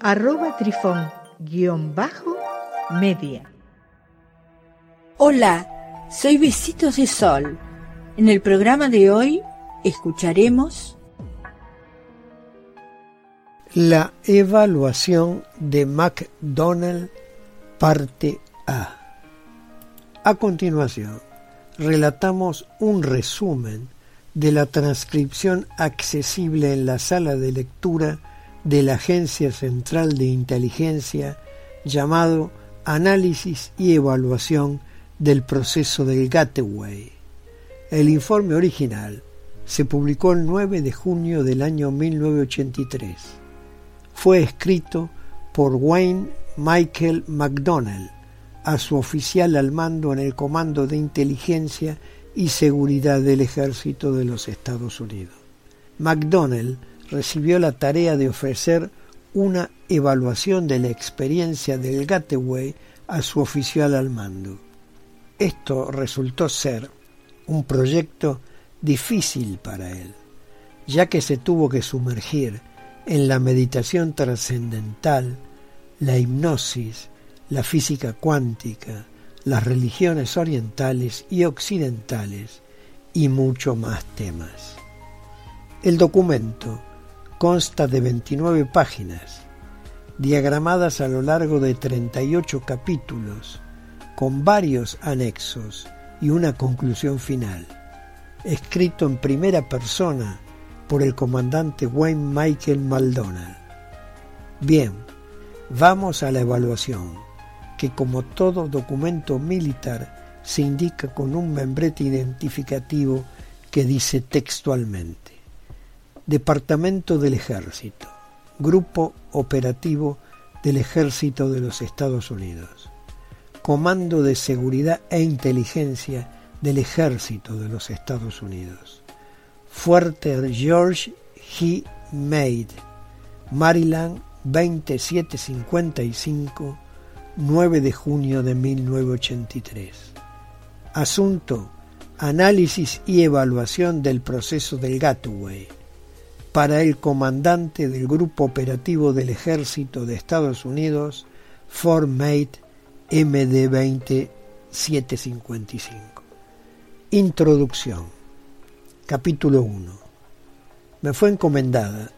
arroba trifón-media. Hola, soy Besitos de Sol. En el programa de hoy escucharemos la evaluación de McDonald parte A. A continuación, relatamos un resumen de la transcripción accesible en la sala de lectura de la Agencia Central de Inteligencia llamado Análisis y Evaluación del Proceso del Gateway. El informe original se publicó el 9 de junio del año 1983 fue escrito por Wayne Michael McDonnell a su oficial al mando en el Comando de Inteligencia y Seguridad del Ejército de los Estados Unidos. McDonnell recibió la tarea de ofrecer una evaluación de la experiencia del Gateway a su oficial al mando. Esto resultó ser un proyecto difícil para él, ya que se tuvo que sumergir en la meditación trascendental, la hipnosis, la física cuántica, las religiones orientales y occidentales y mucho más temas. El documento consta de 29 páginas, diagramadas a lo largo de 38 capítulos, con varios anexos y una conclusión final, escrito en primera persona por el comandante Wayne Michael Maldonald. Bien, vamos a la evaluación, que como todo documento militar se indica con un membrete identificativo que dice textualmente Departamento del Ejército, Grupo Operativo del Ejército de los Estados Unidos, Comando de Seguridad e Inteligencia del Ejército de los Estados Unidos Fuerte George G. Made, Maryland 2755, 9 de junio de 1983. Asunto, análisis y evaluación del proceso del Gateway para el comandante del Grupo Operativo del Ejército de Estados Unidos, Fort Mate MD 20755. Introducción. Capítulo 1. Me fue encomendada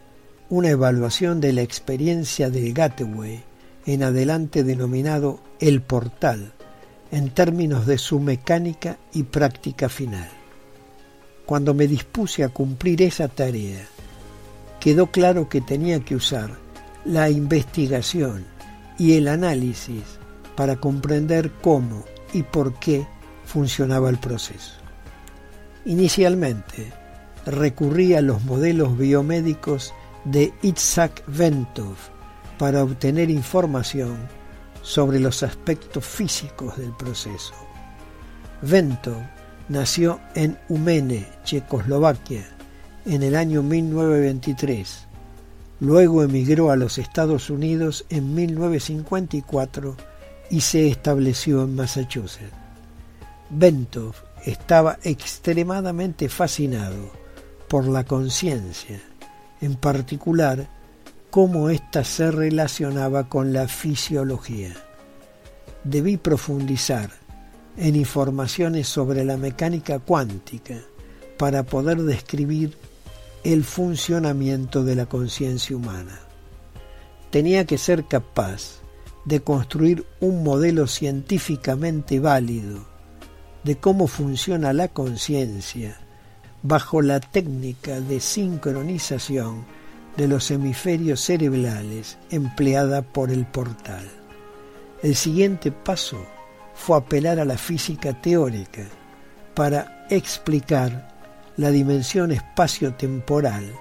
una evaluación de la experiencia del Gateway, en adelante denominado el portal, en términos de su mecánica y práctica final. Cuando me dispuse a cumplir esa tarea, quedó claro que tenía que usar la investigación y el análisis para comprender cómo y por qué funcionaba el proceso. Inicialmente recurrí a los modelos biomédicos de Itzhak Ventov para obtener información sobre los aspectos físicos del proceso. Ventov nació en Umene, Checoslovaquia, en el año 1923. Luego emigró a los Estados Unidos en 1954 y se estableció en Massachusetts. Ventov estaba extremadamente fascinado por la conciencia, en particular cómo ésta se relacionaba con la fisiología. Debí profundizar en informaciones sobre la mecánica cuántica para poder describir el funcionamiento de la conciencia humana. Tenía que ser capaz de construir un modelo científicamente válido de cómo funciona la conciencia bajo la técnica de sincronización de los hemisferios cerebrales empleada por el portal. El siguiente paso fue apelar a la física teórica para explicar la dimensión espacio-temporal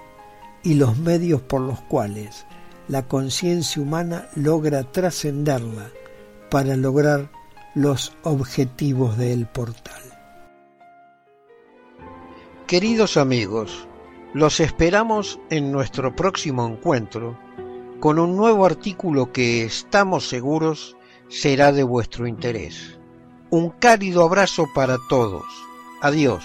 y los medios por los cuales la conciencia humana logra trascenderla para lograr los objetivos del portal. Queridos amigos, los esperamos en nuestro próximo encuentro con un nuevo artículo que estamos seguros será de vuestro interés. Un cálido abrazo para todos. Adiós.